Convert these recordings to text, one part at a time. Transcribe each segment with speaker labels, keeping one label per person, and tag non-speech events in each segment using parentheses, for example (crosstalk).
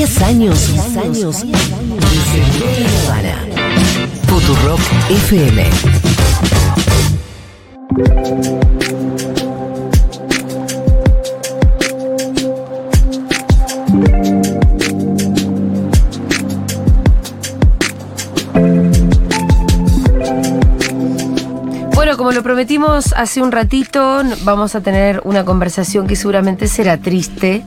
Speaker 1: 10 años, 10 años, 10 años. Habana. Futurock FM.
Speaker 2: Bueno, como lo prometimos hace un ratito, vamos a tener una conversación que seguramente será triste,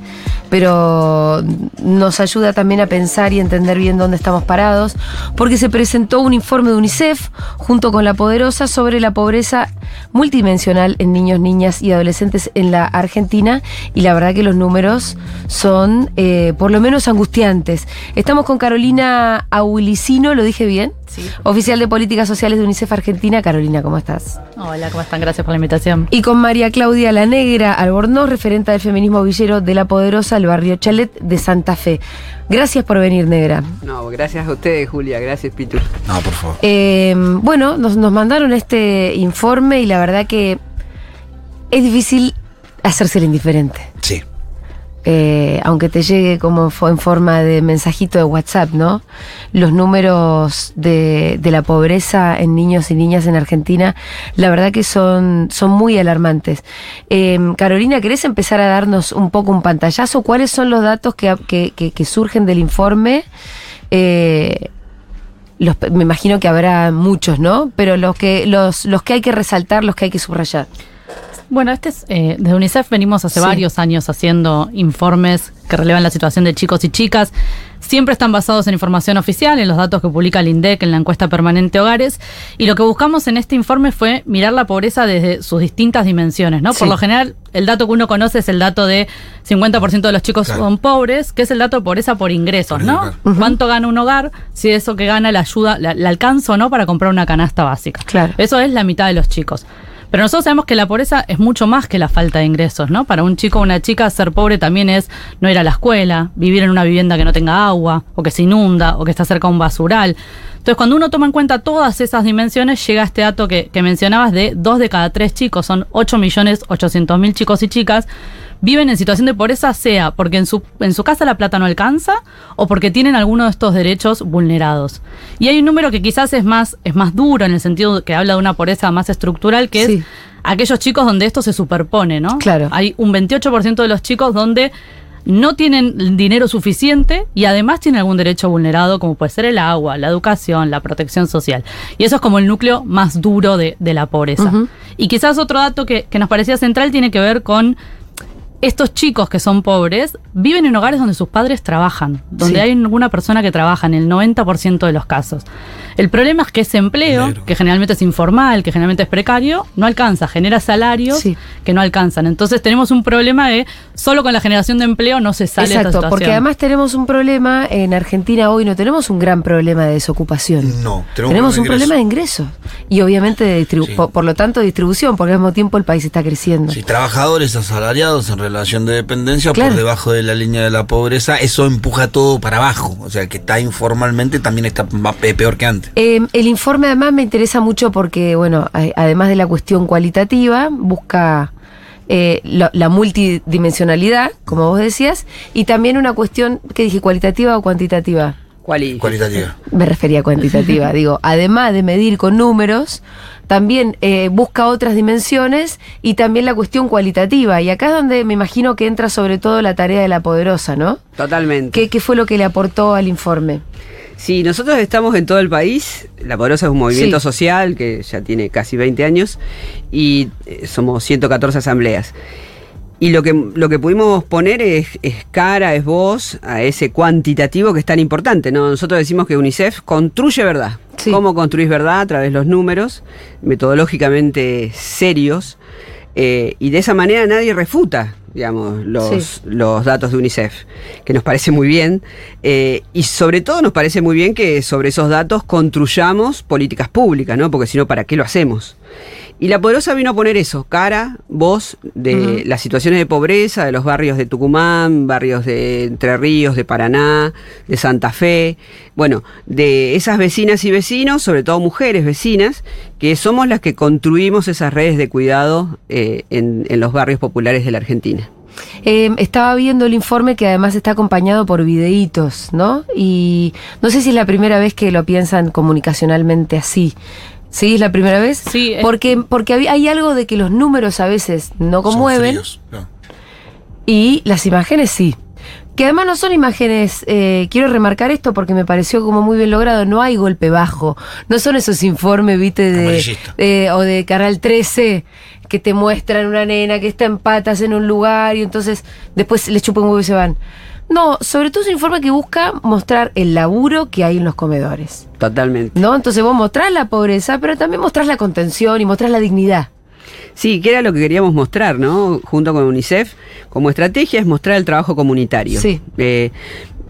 Speaker 2: pero nos ayuda también a pensar y entender bien dónde estamos parados, porque se presentó un informe de UNICEF junto con La Poderosa sobre la pobreza multidimensional en niños, niñas y adolescentes en la Argentina, y la verdad que los números son eh, por lo menos angustiantes. Estamos con Carolina Aulicino, ¿lo dije bien?
Speaker 3: Sí.
Speaker 2: Oficial de Políticas Sociales de UNICEF Argentina. Carolina, ¿cómo estás?
Speaker 3: Hola, ¿cómo están? Gracias por la invitación.
Speaker 2: Y con María Claudia La Negra Albornoz, referente del feminismo villero de La Poderosa, el barrio Chalet de Santa Fe. Gracias por venir, Negra.
Speaker 4: No, gracias a ustedes, Julia. Gracias, Pitu.
Speaker 5: No, por favor.
Speaker 2: Eh, bueno, nos, nos mandaron este informe y la verdad que es difícil hacerse el indiferente.
Speaker 5: Sí.
Speaker 2: Eh, aunque te llegue como en forma de mensajito de WhatsApp, ¿no? Los números de, la pobreza en niños y niñas en Argentina, la verdad que son, muy alarmantes. Eh, Carolina, ¿querés empezar a darnos un poco un pantallazo? ¿Cuáles son los datos que, surgen del informe? Eh, me imagino que habrá muchos, ¿no? Pero los que hay que resaltar, los que hay que subrayar.
Speaker 3: Bueno, este es, eh, desde UNICEF venimos hace
Speaker 2: Sí.
Speaker 3: varios años haciendo informes que relevan la situación de chicos y chicas. Siempre están basados en información oficial, en los datos que publica el INDEC en la encuesta permanente Hogares. Y lo que buscamos en este informe fue mirar la pobreza desde sus distintas dimensiones, ¿no?
Speaker 2: Sí.
Speaker 3: Por lo general, el dato que uno conoce es el dato de 50% de los chicos
Speaker 5: Claro.
Speaker 3: son pobres, que es el dato de pobreza por ingresos,
Speaker 5: Por
Speaker 3: ¿no? ¿Cuánto gana un hogar? Si eso que gana le ayuda, le, le alcanza o no para comprar una canasta básica.
Speaker 2: Claro.
Speaker 3: Eso es la mitad de los chicos. Pero nosotros sabemos que la pobreza es mucho más que la falta de ingresos, ¿no? Para un chico o una chica ser pobre también es no ir a la escuela, vivir en una vivienda que no tenga agua, o que se inunda, o que está cerca de un basural. Entonces, cuando uno toma en cuenta todas esas dimensiones, llega este dato que, que mencionabas de dos de cada tres chicos, son 8.800.000 chicos y chicas, viven en situación de pobreza, sea porque en su, en su casa la plata no alcanza o porque tienen alguno de estos derechos vulnerados. Y hay un número que quizás es más, es más duro en el sentido que habla de una pobreza más estructural, que
Speaker 2: Sí.
Speaker 3: es aquellos chicos donde esto se superpone, ¿no?
Speaker 2: Claro.
Speaker 3: Hay un 28% de los chicos donde no tienen dinero suficiente y además tienen algún derecho vulnerado, como puede ser el agua, la educación, la protección social. Y eso es como el núcleo más duro de, de la pobreza. Y quizás otro dato que, que nos parecía central tiene que ver con estos chicos que son pobres viven en hogares donde sus padres trabajan, donde
Speaker 2: Sí.
Speaker 3: hay alguna persona que trabaja en el 90% de los casos. El problema es que ese empleo, que generalmente es informal, que generalmente es precario, no alcanza, genera salarios
Speaker 2: Sí.
Speaker 3: que no alcanzan. Entonces tenemos un problema de solo con la generación de empleo no se sale esta
Speaker 2: Exacto,
Speaker 3: situación.
Speaker 2: porque además tenemos un problema en Argentina hoy, no tenemos un gran problema de desocupación.
Speaker 5: No,
Speaker 2: Tenemos, un problema de
Speaker 5: ingreso.
Speaker 2: ingresos y obviamente de distribu-
Speaker 5: Sí.
Speaker 2: por, por lo tanto distribución, porque al mismo tiempo el país está creciendo.
Speaker 5: Sí, trabajadores asalariados en relación de dependencia
Speaker 2: Claro.
Speaker 5: por debajo de la línea de la pobreza, eso empuja todo para abajo. O sea, que está informalmente también está pe- peor que antes.
Speaker 2: Eh, el informe además me interesa mucho porque, bueno, además de la cuestión cualitativa, busca eh, la, la multidimensionalidad, como vos decías, y también una cuestión, ¿qué dije? ¿Cualitativa o cuantitativa?
Speaker 5: Cualitativa.
Speaker 2: Me refería a cuantitativa. (laughs) Digo, además de medir con números, también eh, busca otras dimensiones y también la cuestión cualitativa. Y acá es donde me imagino que entra sobre todo la tarea de la poderosa, ¿no?
Speaker 4: Totalmente.
Speaker 2: ¿Qué, qué fue lo que le aportó al informe?
Speaker 4: Sí, nosotros estamos en todo el país. La Poderosa es un movimiento
Speaker 2: Sí.
Speaker 4: social que ya tiene casi 20 años y eh, somos 114 asambleas. Y lo que, lo que pudimos poner es, es cara, es voz a ese cuantitativo que es tan importante. ¿no? Nosotros decimos que UNICEF construye verdad.
Speaker 2: Sí.
Speaker 4: ¿Cómo construís verdad? A través de los números, metodológicamente serios. eh, y de esa manera nadie refuta, digamos, los,
Speaker 2: Sí.
Speaker 4: los datos de UNICEF, que nos parece muy bien. eh, y sobre todo nos parece muy bien que sobre esos datos construyamos políticas públicas, ¿no? Porque si no, ¿para qué lo hacemos? Y la Poderosa vino a poner eso, cara, voz de las situaciones de pobreza de los barrios de Tucumán, barrios de Entre Ríos, de Paraná, de Santa Fe, bueno, de esas vecinas y vecinos, sobre todo mujeres vecinas, que somos las que construimos esas redes de cuidado eh, en, en los barrios populares de la Argentina.
Speaker 2: Eh, estaba viendo el informe que además está acompañado por videitos, ¿no? Y no sé si es la primera vez que lo piensan comunicacionalmente así. ¿Sí? ¿Es la primera vez?
Speaker 3: Sí,
Speaker 2: Porque, porque hay algo de que los números a veces no
Speaker 5: Son
Speaker 2: conmueven
Speaker 5: fríos, no.
Speaker 2: y las imágenes sí. Que además no son imágenes, eh, quiero remarcar esto porque me pareció como muy bien logrado, no hay golpe bajo, no son esos informes, viste, de, o de Canal 13 que te muestran una nena que está en patas en un lugar y entonces después le chupan un huevo y se van. No, sobre todo es un informe que busca mostrar el laburo que hay en los comedores.
Speaker 4: Totalmente.
Speaker 2: ¿No? Entonces vos mostrás la pobreza, pero también mostrás la contención y mostrás la dignidad.
Speaker 4: Sí, que era lo que queríamos mostrar, ¿no? Junto con UNICEF, como estrategia es mostrar el trabajo comunitario.
Speaker 2: Sí.
Speaker 4: Eh,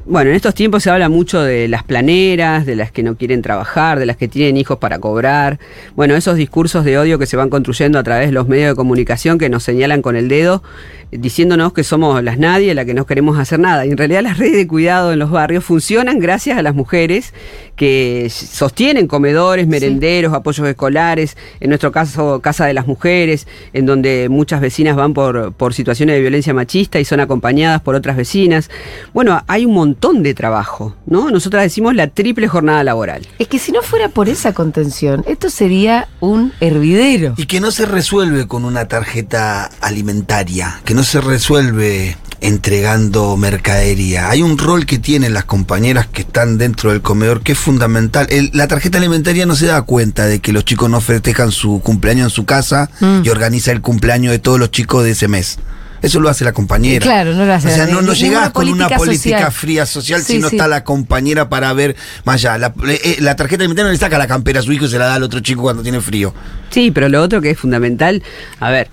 Speaker 4: bueno, en estos tiempos se habla mucho de las planeras, de las que no quieren trabajar, de las que tienen hijos para cobrar. Bueno, esos discursos de odio que se van construyendo a través de los medios de comunicación que nos señalan con el dedo, diciéndonos que somos las nadie, la que no queremos hacer nada. Y en realidad las redes de cuidado en los barrios funcionan gracias a las mujeres que sostienen comedores, merenderos, apoyos escolares, en nuestro caso Casa de las Mujeres, en donde muchas vecinas van por, por situaciones de violencia machista y son acompañadas por otras vecinas. Bueno, hay un montón de trabajo, ¿no? Nosotras decimos la triple jornada laboral.
Speaker 2: Es que si no fuera por esa contención, esto sería un hervidero.
Speaker 5: Y que no se resuelve con una tarjeta alimentaria, que no se resuelve entregando mercadería. Hay un rol que tienen las compañeras que están dentro del comedor que es fundamental. El- la tarjeta alimentaria no se da cuenta de que los chicos no festejan su cumpleaños en su casa
Speaker 2: Mm.
Speaker 5: y organiza el cumpleaños de todos los chicos de ese mes. Eso lo hace la compañera.
Speaker 2: Claro, no lo hace
Speaker 5: O sea, no, no llegás con una
Speaker 2: política social.
Speaker 5: fría social,
Speaker 2: Sí,
Speaker 5: sino
Speaker 2: sí.
Speaker 5: está la compañera para ver más allá. La, eh, la tarjeta alimentaria no le saca la campera a su hijo y se la da al otro chico cuando tiene frío.
Speaker 4: Sí, pero lo otro que es fundamental, a ver,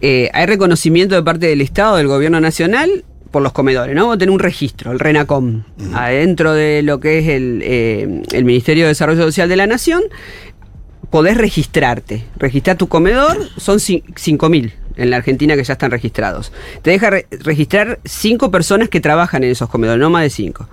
Speaker 4: eh, hay reconocimiento de parte del Estado, del Gobierno Nacional, por los comedores, ¿no? Vamos a tener un registro, el RENACOM, adentro de lo que es el, eh, el Ministerio de Desarrollo Social de la Nación, podés registrarte. Registrar tu comedor, son cin- 5.000 en la Argentina que ya están registrados. Te deja re- registrar 5 personas que trabajan en esos comedores, no más de 5.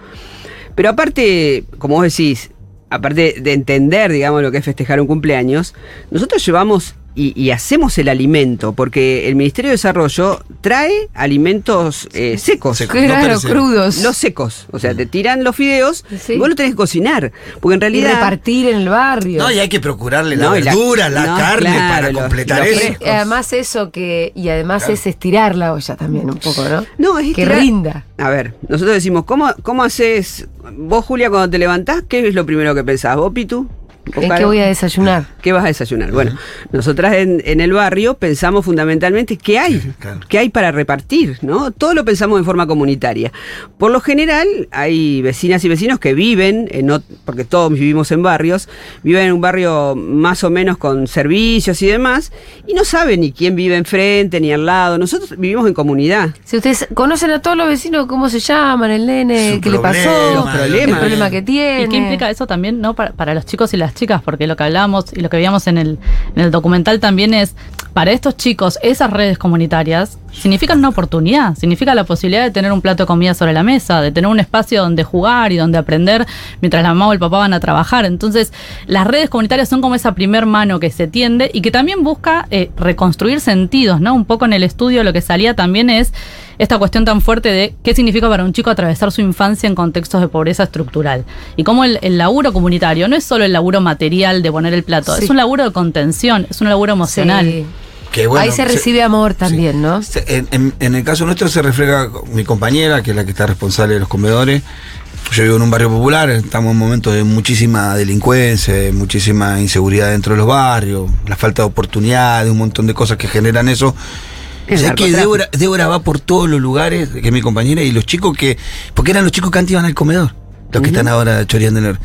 Speaker 4: Pero aparte, como vos decís, aparte de entender, digamos, lo que es festejar un cumpleaños, nosotros llevamos y, y hacemos el alimento, porque el Ministerio de Desarrollo trae alimentos eh, secos.
Speaker 5: Secos.
Speaker 2: Claro,
Speaker 5: no
Speaker 2: crudos.
Speaker 4: Los secos, o sea, te tiran los fideos
Speaker 2: Sí.
Speaker 4: y vos lo tenés que cocinar, porque en
Speaker 2: y
Speaker 4: realidad...
Speaker 2: repartir en el barrio.
Speaker 5: No, y hay que procurarle
Speaker 4: No,
Speaker 5: la
Speaker 4: y la-
Speaker 5: verdura, la,
Speaker 4: no,
Speaker 5: carne
Speaker 4: claro,
Speaker 5: para completar
Speaker 4: lo
Speaker 5: eso.
Speaker 2: Y además eso que y además
Speaker 5: Claro.
Speaker 2: es estirar la olla también un poco, ¿no?
Speaker 4: No, es
Speaker 2: que
Speaker 4: estirar-
Speaker 2: rinda.
Speaker 4: A ver, nosotros decimos, ¿cómo, ¿cómo haces? Vos, Julia, cuando te levantás, ¿qué es lo primero que pensás? ¿Vos, Pitu? ¿Vos,
Speaker 2: ¿En
Speaker 4: Caro?
Speaker 2: qué voy a desayunar? (laughs)
Speaker 4: ¿Qué vas a desayunar? Bueno, nosotras en, en el barrio pensamos fundamentalmente qué hay,
Speaker 5: Sí, (laughs) claro.
Speaker 4: qué hay para repartir, ¿no? Todo lo pensamos en forma comunitaria. Por lo general, hay vecinas y vecinos que viven, en porque todos vivimos en barrios, viven en un barrio más o menos con servicios y demás, y no saben ni quién vive enfrente ni al lado. Nosotros vivimos en comunidad.
Speaker 2: Si ustedes conocen a todos los vecinos, cómo se llaman, el nene,
Speaker 5: Su
Speaker 2: qué le pasó,
Speaker 5: problema,
Speaker 4: Los problemas.
Speaker 2: el problema que tiene.
Speaker 3: ¿Y qué implica eso también, no? Para, para los chicos y las chicas, porque lo que hablábamos y lo que veíamos en el documental también es, para estos chicos, esas redes comunitarias significan una oportunidad, significa la posibilidad de tener un plato de comida sobre la mesa, de tener un espacio donde jugar y donde aprender mientras la mamá o el papá van a trabajar. Entonces, las redes comunitarias son como esa primer mano que se tiende y que también busca eh, reconstruir sentidos, ¿no? Un poco en el estudio lo que salía también es esta cuestión tan fuerte de qué significa para un chico atravesar su infancia en contextos de pobreza estructural. Y cómo el, el laburo comunitario no es solo el laburo material de poner el plato,
Speaker 2: Sí.
Speaker 3: es un laburo de contención, es un laburo emocional.
Speaker 2: Sí.
Speaker 5: Que bueno,
Speaker 2: Ahí se recibe amor también, ¿no?
Speaker 5: En, en- en el caso nuestro se refleja mi compañera, que es la que está responsable de los comedores. Yo vivo en un barrio popular, estamos en un momento de muchísima delincuencia, de muchísima inseguridad dentro de los barrios, la falta de oportunidades, un montón de cosas que generan eso. ¿Sabes que. Débora, Débora va por todos los lugares, que es mi compañera, y los chicos que. Porque eran los chicos que antes iban al comedor, los que están ahora choreando en el.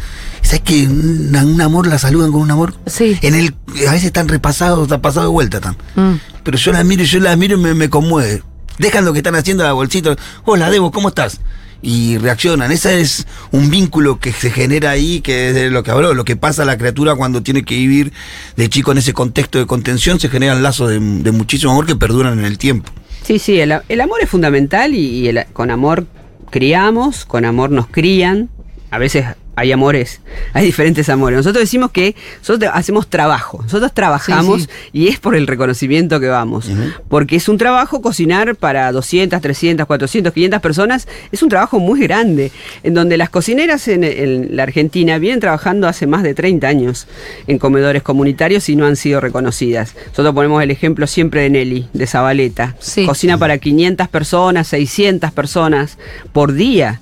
Speaker 5: ¿Sabes que un, un amor la saludan con un amor?
Speaker 2: Sí.
Speaker 5: En el, a veces están repasados, están pasados de vuelta. Están.
Speaker 2: Mm.
Speaker 5: Pero yo la miro, y yo la miro y me, me conmueve. Dejan lo que están haciendo a la bolsita. Hola, Debo, ¿cómo estás? Y reaccionan. Ese es un vínculo que se genera ahí, que es de lo que habló, lo que pasa a la criatura cuando tiene que vivir de chico en ese contexto de contención, se generan lazos de, de muchísimo amor que perduran en el tiempo.
Speaker 4: Sí, sí, el, el amor es fundamental y, y el- con amor criamos, con amor nos crían. A veces hay amores, hay diferentes amores. Nosotros decimos que nosotros hacemos trabajo, nosotros trabajamos
Speaker 2: Sí,
Speaker 4: y es por el reconocimiento que vamos. Porque es un trabajo cocinar para 200, 300, 400, 500 personas, es un trabajo muy grande, en donde las cocineras en, en la Argentina vienen trabajando hace más de 30 años en comedores comunitarios y no han sido reconocidas. Nosotros ponemos el ejemplo siempre de Nelly, de Zabaleta.
Speaker 2: Sí.
Speaker 4: Cocina para 500 personas, 600 personas por día.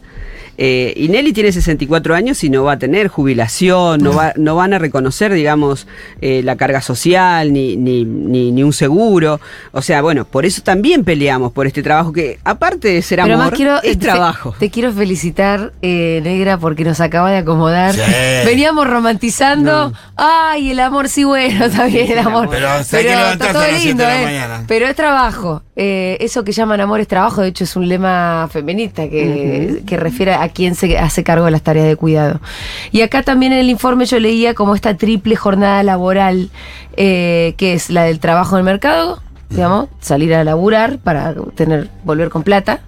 Speaker 4: Eh, y Nelly tiene 64 años y no va a tener jubilación, no, va, no van a reconocer, digamos, eh, la carga social ni, ni, ni, ni un seguro. O sea, bueno, por eso también peleamos por este trabajo que, aparte de ser
Speaker 2: Pero
Speaker 4: amor,
Speaker 2: más quiero,
Speaker 4: es
Speaker 2: te-
Speaker 4: trabajo.
Speaker 2: Te, quiero felicitar, eh, Negra, porque nos acaba de acomodar.
Speaker 5: Sí.
Speaker 2: Veníamos romantizando.
Speaker 4: No.
Speaker 2: Ay, el amor, sí, bueno, (laughs) está bien el amor.
Speaker 5: Pero que levantarse a las siete de la mañana.
Speaker 2: Pero es trabajo. Eh, eso que llaman amor es trabajo. De hecho, es un lema feminista que, que refiere a quien se hace cargo de las tareas de cuidado. Y acá también en el informe yo leía como esta triple jornada laboral, eh, que es la del trabajo en el mercado, digamos, salir a laburar para tener, volver con plata,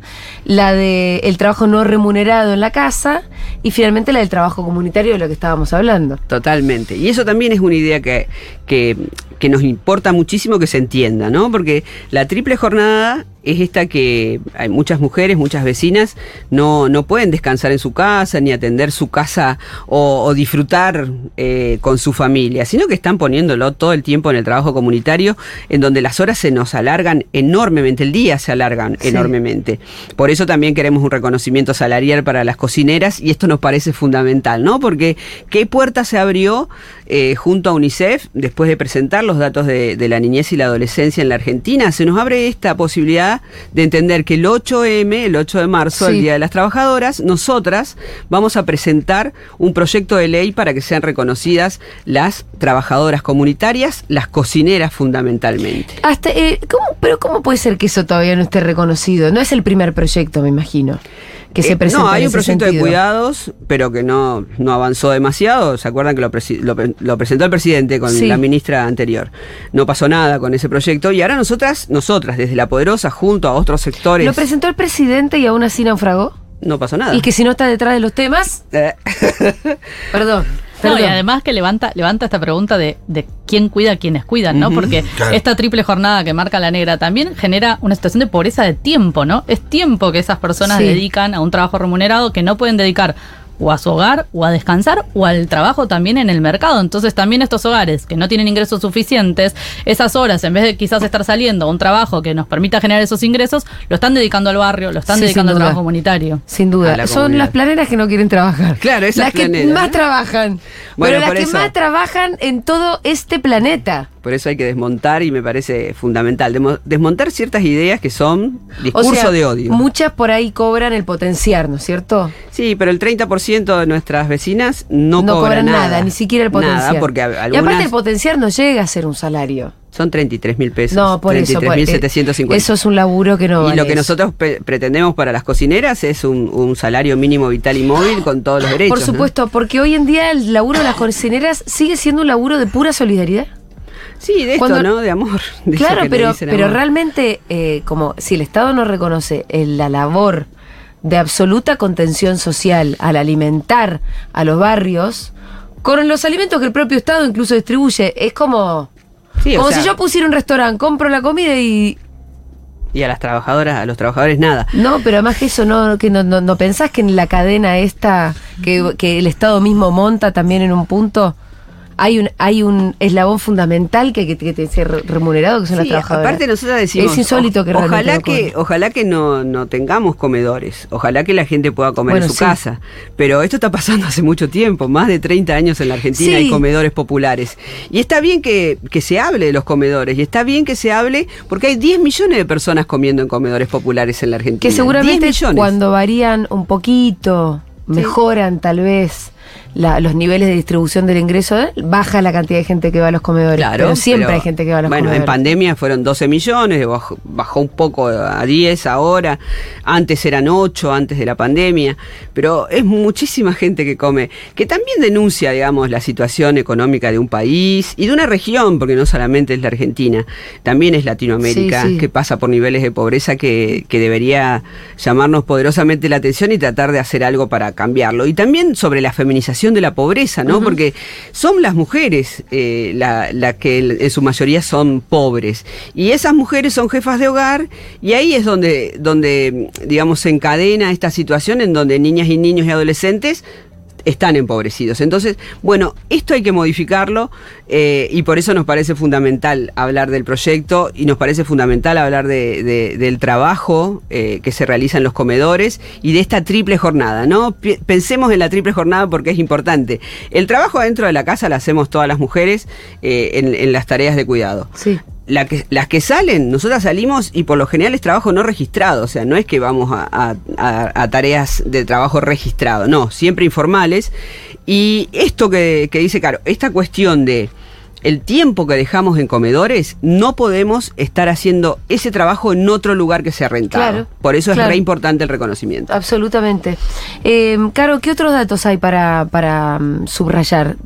Speaker 2: la de el trabajo no remunerado en la casa y finalmente la del trabajo comunitario de lo que estábamos hablando.
Speaker 4: Totalmente. Y eso también es una idea que, que, que nos importa muchísimo que se entienda, ¿no? Porque la triple jornada es esta que hay muchas mujeres, muchas vecinas, no, no pueden descansar en su casa, ni atender su casa o, o disfrutar eh, con su familia, sino que están poniéndolo todo el tiempo en el trabajo comunitario, en donde las horas se nos alargan enormemente, el día se alargan
Speaker 2: Sí.
Speaker 4: enormemente. Por eso también queremos un reconocimiento salarial para las cocineras y esto nos parece fundamental, ¿no? Porque qué puerta se abrió eh, junto a UNICEF después de presentar los datos de, de la niñez y la adolescencia en la Argentina. Se nos abre esta posibilidad de entender que el 8M, el 8 de marzo,
Speaker 2: Sí.
Speaker 4: el Día de las Trabajadoras, nosotras vamos a presentar un proyecto de ley para que sean reconocidas las trabajadoras comunitarias, las cocineras fundamentalmente.
Speaker 2: Hasta, eh, ¿cómo, pero ¿cómo puede ser que eso todavía no esté reconocido? No es el primer proyecto, me imagino, que se
Speaker 4: Eh,
Speaker 2: presenta
Speaker 4: No, hay un proyecto
Speaker 2: sentido.
Speaker 4: de cuidados, pero que no, no avanzó demasiado. ¿Se acuerdan que lo, lo pre- lo presentó el presidente con
Speaker 2: Sí.
Speaker 4: la ministra anterior? No pasó nada con ese proyecto y ahora nosotras, nosotras desde La Poderosa, junto a otros sectores,
Speaker 2: Lo presentó el presidente y aún así naufragó.
Speaker 4: no pasó nada.
Speaker 2: Y que si no está detrás de los temas,
Speaker 4: Eh, (laughs)
Speaker 2: perdón.
Speaker 3: No, y además que levanta, levanta esta pregunta de, de quién cuida a quienes cuidan, ¿no? Porque
Speaker 5: claro.
Speaker 3: esta triple jornada que marca la negra también genera una situación de pobreza de tiempo, ¿no? Es tiempo que esas personas
Speaker 2: Sí.
Speaker 3: dedican a un trabajo remunerado que no pueden dedicar o a su hogar, o a descansar, o al trabajo también en el mercado. Entonces también estos hogares que no tienen ingresos suficientes, esas horas, en vez de quizás estar saliendo a un trabajo que nos permita generar esos ingresos, lo están dedicando al barrio, lo están
Speaker 2: Sí,
Speaker 3: dedicando al trabajo comunitario.
Speaker 2: Sin duda.
Speaker 4: la
Speaker 2: Son las planeras que no quieren trabajar.
Speaker 4: Claro, esas
Speaker 2: Las que más trabajan.
Speaker 4: Bueno,
Speaker 2: pero las que
Speaker 4: eso.
Speaker 2: más trabajan en todo este planeta.
Speaker 4: Por eso hay que desmontar y me parece fundamental. Desmontar ciertas ideas que son
Speaker 2: O
Speaker 4: discurso
Speaker 2: sea,
Speaker 4: de odio.
Speaker 2: Muchas por ahí cobran el potenciar, ¿no es cierto?
Speaker 4: Sí, pero el 30% de nuestras vecinas no,
Speaker 2: No,
Speaker 4: cobra
Speaker 2: cobran nada, ni siquiera el potenciar.
Speaker 4: Nada, porque
Speaker 2: Y aparte el potenciar no llega a ser un salario.
Speaker 4: son 33 mil pesos.
Speaker 2: No, por eso. por-
Speaker 4: 33.750.
Speaker 2: eh, Eso es un laburo que no
Speaker 4: y
Speaker 2: vale
Speaker 4: lo que
Speaker 2: eso.
Speaker 4: nosotros pretendemos para las cocineras es un, un salario mínimo vital y móvil con todos los derechos.
Speaker 2: Por
Speaker 4: ¿no?
Speaker 2: supuesto, porque hoy en día el laburo de las cocineras sigue siendo un laburo de pura solidaridad.
Speaker 4: Sí, de esto, ¿no? De amor. (laughs) de
Speaker 2: Claro, pero, pero realmente, eh, como si el Estado no reconoce eh, la labor de absoluta contención social al alimentar a los barrios, con los alimentos que el propio Estado incluso distribuye, es como,
Speaker 4: Sí,
Speaker 2: como
Speaker 4: sea,
Speaker 2: si yo pusiera un restaurante, compro la comida y...
Speaker 4: Y a las trabajadoras, a los trabajadores nada.
Speaker 2: No, pero además que eso, no, que no, no, no pensás que en la cadena esta que, que el Estado mismo monta también en un punto... Hay un, hay un eslabón fundamental que, que, que re- remunerado, que son las
Speaker 4: Sí,
Speaker 2: trabajadoras.
Speaker 4: aparte nosotros decimos
Speaker 2: Es insólito que
Speaker 4: ojalá que ojalá que no, no tengamos comedores, ojalá que la gente pueda comer
Speaker 2: Bueno,
Speaker 4: en su
Speaker 2: sí.
Speaker 4: casa, pero esto está pasando hace mucho tiempo, más de 30 años en la Argentina
Speaker 2: Sí.
Speaker 4: hay comedores populares y está bien que, que se hable de los comedores y está bien que se hable porque hay 10 millones de personas comiendo en comedores populares en la Argentina.
Speaker 2: Que
Speaker 4: 10
Speaker 2: seguramente cuando varían un poquito, mejoran tal vez la- los niveles de distribución del ingreso, baja la cantidad de gente que va a los comedores.
Speaker 4: Claro,
Speaker 2: pero siempre
Speaker 4: pero,
Speaker 2: hay gente que va a los
Speaker 4: bueno,
Speaker 2: comedores.
Speaker 4: en pandemia fueron 12 millones, bajó, bajó un poco a 10 ahora, antes eran 8, antes de la pandemia, pero es muchísima gente que come, que también denuncia, digamos, la situación económica de un país y de una región, porque no solamente es la Argentina, también es Latinoamérica,
Speaker 2: Sí, sí.
Speaker 4: que pasa por niveles de pobreza que, que debería llamarnos poderosamente la atención y tratar de hacer algo para cambiarlo. Y también sobre la feminización de la pobreza, ¿no? Porque son las mujeres eh, las la que en su mayoría son pobres. Y esas mujeres son jefas de hogar y ahí es donde, donde digamos, se encadena esta situación en donde niñas y niños y adolescentes están empobrecidos. Entonces, bueno, esto hay que modificarlo eh, y por eso nos parece fundamental hablar del proyecto y nos parece fundamental hablar de, de- del trabajo eh, que se realiza en los comedores y de esta triple jornada, ¿no? Pensemos en la triple jornada porque es importante. El trabajo dentro de la casa lo hacemos todas las mujeres eh, en, en las tareas de cuidado
Speaker 2: Sí.
Speaker 4: La que- las que salen, nosotras salimos y por lo general es trabajo no registrado, o sea, no es que vamos a, a- a- a tareas de trabajo registrado, no, siempre informales. Y esto que, que dice Caro, esta cuestión de el tiempo que dejamos en comedores, no podemos estar haciendo ese trabajo en otro lugar que sea rentado.
Speaker 2: Claro,
Speaker 4: por eso es
Speaker 2: claro.
Speaker 4: re importante el reconocimiento.
Speaker 2: Absolutamente. Eh, Caro, ¿qué otros datos hay para, para mm, subrayar?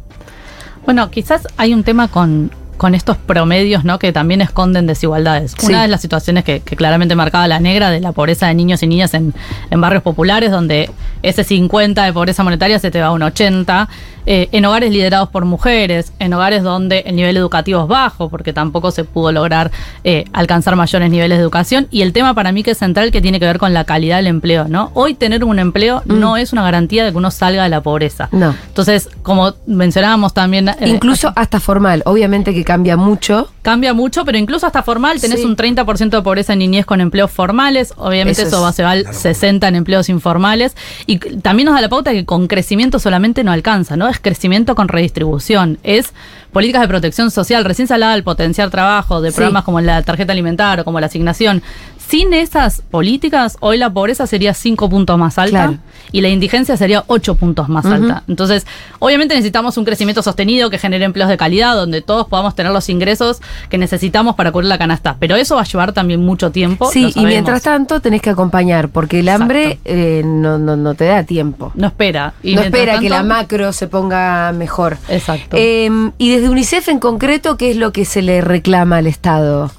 Speaker 3: Bueno, quizás hay un tema con, con estos promedios, ¿no? Que también esconden desigualdades.
Speaker 2: Sí.
Speaker 3: Una de las situaciones que, que claramente marcaba la negra de la pobreza de niños y niñas en, en barrios populares, donde ese 50 de pobreza monetaria se te va a un 80, eh, en hogares liderados por mujeres, en hogares donde el nivel educativo es bajo, porque tampoco se pudo lograr eh, alcanzar mayores niveles de educación. Y el tema para mí que es central, que tiene que ver con la calidad del empleo, ¿no? Hoy tener un empleo no es una garantía de que uno salga de la pobreza.
Speaker 2: No.
Speaker 3: Entonces, como mencionábamos también... eh,
Speaker 2: Incluso hasta formal, obviamente que cambia mucho.
Speaker 3: Cambia mucho, pero incluso hasta formal tenés
Speaker 2: Sí.
Speaker 3: un 30% de pobreza en niñez con empleos formales. Obviamente
Speaker 2: Eso
Speaker 3: eso,
Speaker 2: es-
Speaker 3: va, se va al 60 en empleos informales. Y también nos da la pauta que con crecimiento solamente no alcanza, ¿no? Es crecimiento con redistribución. Es políticas de protección social. Recién se hablaba del potenciar trabajo, de
Speaker 2: Sí.
Speaker 3: programas como la tarjeta alimentar o como la asignación. Sin esas políticas, hoy la pobreza sería 5 puntos más alta
Speaker 2: Claro.
Speaker 3: y la indigencia sería 8 puntos más alta. Entonces, obviamente necesitamos un crecimiento sostenido que genere empleos de calidad, donde todos podamos tener los ingresos que necesitamos para cubrir la canasta. Pero eso va a llevar también mucho tiempo.
Speaker 2: Sí, y mientras tanto tenés que acompañar, porque el
Speaker 3: Exacto.
Speaker 2: hambre eh, no, no, no te da tiempo.
Speaker 3: No espera. Y
Speaker 2: no espera que la macro se ponga mejor.
Speaker 3: Exacto.
Speaker 2: Eh, y desde UNICEF en concreto, ¿qué es lo que se le reclama al Estado?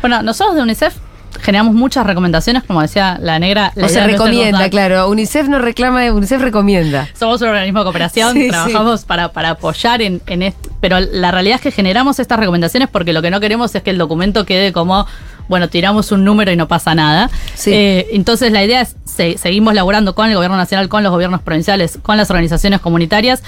Speaker 3: Bueno, nosotros de UNICEF generamos muchas recomendaciones, como decía la negra. la
Speaker 2: o se
Speaker 3: idea nuestra es
Speaker 2: recomienda, claro. UNICEF no reclama, UNICEF recomienda.
Speaker 3: Somos un organismo de cooperación,
Speaker 2: Sí,
Speaker 3: trabajamos para, para apoyar en, en esto. Pero la realidad es que generamos estas recomendaciones porque lo que no queremos es que el documento quede como, bueno, tiramos un número y no pasa nada.
Speaker 2: Sí.
Speaker 3: Eh, entonces la idea es, se- seguimos laborando con el gobierno nacional, con los gobiernos provinciales, con las organizaciones comunitarias.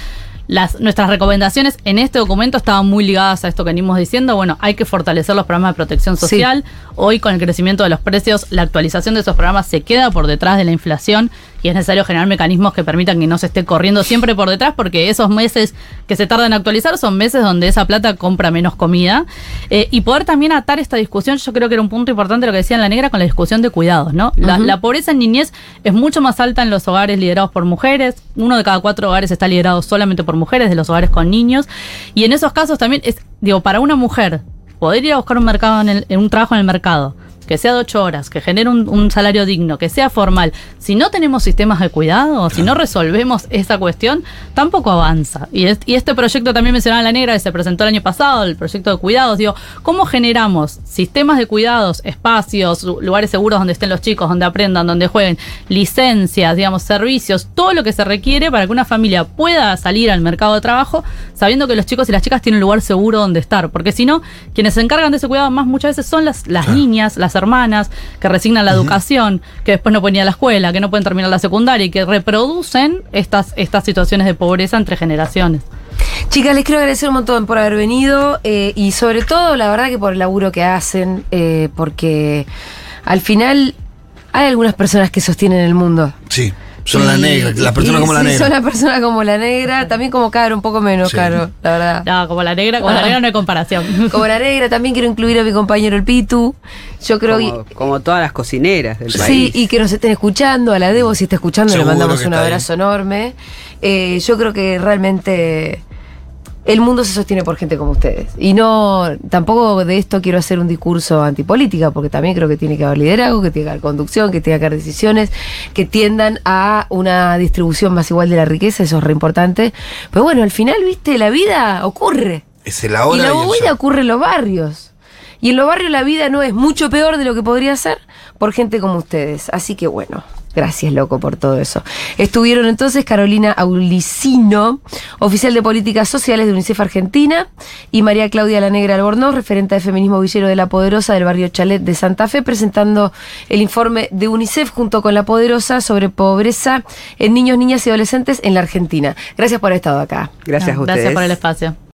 Speaker 3: Las, nuestras recomendaciones en este documento estaban muy ligadas a esto que venimos diciendo. Bueno, hay que fortalecer los programas de protección
Speaker 2: Sí.
Speaker 3: social. Hoy, con el crecimiento de los precios, la actualización de esos programas se queda por detrás de la inflación y es necesario generar mecanismos que permitan que no se esté corriendo siempre por detrás, porque esos meses que se tardan en actualizar son meses donde esa plata compra menos comida. Eh, y poder también atar esta discusión, yo creo que era un punto importante lo que decía en la negra con la discusión de cuidados, ¿no? La, pobreza en niñez es mucho más alta en los hogares liderados por mujeres. Uno de cada cuatro hogares está liderado solamente por mujeres, de los hogares con niños. Y en esos casos también es, digo, para una mujer poder ir a buscar un mercado en, el- en un trabajo en el mercado que sea de ocho horas, que genere un, un salario digno, que sea formal, si no tenemos sistemas de cuidado, si no resolvemos esa cuestión, tampoco avanza. Y, es- y este proyecto también mencionaba la negra, que se presentó el año pasado, el proyecto de cuidados, digo, ¿cómo generamos sistemas de cuidados, espacios, lu- lugares seguros donde estén los chicos, donde aprendan, donde jueguen, licencias, digamos, servicios, todo lo que se requiere para que una familia pueda salir al mercado de trabajo sabiendo que los chicos y las chicas tienen un lugar seguro donde estar? Porque si no, quienes se encargan de ese cuidado más muchas veces son las, las niñas, las hermanas, que resignan la educación, que después no pueden ir a la escuela, que no pueden terminar la secundaria y que reproducen estas, estas situaciones de pobreza entre generaciones.
Speaker 2: Chicas, les quiero agradecer un montón por haber venido eh, y sobre todo, la verdad, que por el laburo que hacen, eh, porque al final hay algunas personas que sostienen el mundo.
Speaker 5: Sí, son las
Speaker 2: Y-
Speaker 5: negras, las personas como la
Speaker 2: sí,
Speaker 5: negra.
Speaker 2: Son las personas como la negra, también como Caro, un poco menos
Speaker 5: Sí.
Speaker 2: Caro, la verdad.
Speaker 3: No, como la negra, como la negra no hay comparación. (laughs)
Speaker 2: Como la negra, también quiero incluir a mi compañero el Pitu. Yo creo
Speaker 4: Como,
Speaker 2: que.
Speaker 4: como todas las cocineras del
Speaker 2: Sí,
Speaker 4: país.
Speaker 2: y que nos estén escuchando, a la Debo si está escuchando,
Speaker 5: Seguro
Speaker 2: le mandamos un
Speaker 5: ahí.
Speaker 2: abrazo enorme. Eh, yo creo que realmente el mundo se sostiene por gente como ustedes. Y no, tampoco de esto quiero hacer un discurso antipolítica, porque también creo que tiene que haber liderazgo, que tiene que haber conducción, que tiene que haber decisiones que tiendan a una distribución más igual de la riqueza, eso es re importante. Pero bueno, al final, viste, la vida ocurre.
Speaker 5: Es el ahora
Speaker 2: y la
Speaker 5: ya.
Speaker 2: ocurre en los barrios. Y en los barrios la vida no es mucho peor de lo que podría ser por gente como ustedes. Así que bueno, Gracias, loco, por todo eso. Estuvieron entonces Carolina Aulicino, oficial de políticas sociales de UNICEF Argentina, y María Claudia La Negra Albornoz, referente de feminismo villero de La Poderosa del barrio Chalet de Santa Fe, presentando el informe de UNICEF junto con La Poderosa sobre pobreza en niños, niñas y adolescentes en la Argentina. Gracias por haber estado acá.
Speaker 4: Gracias a ustedes.
Speaker 3: Gracias por el espacio.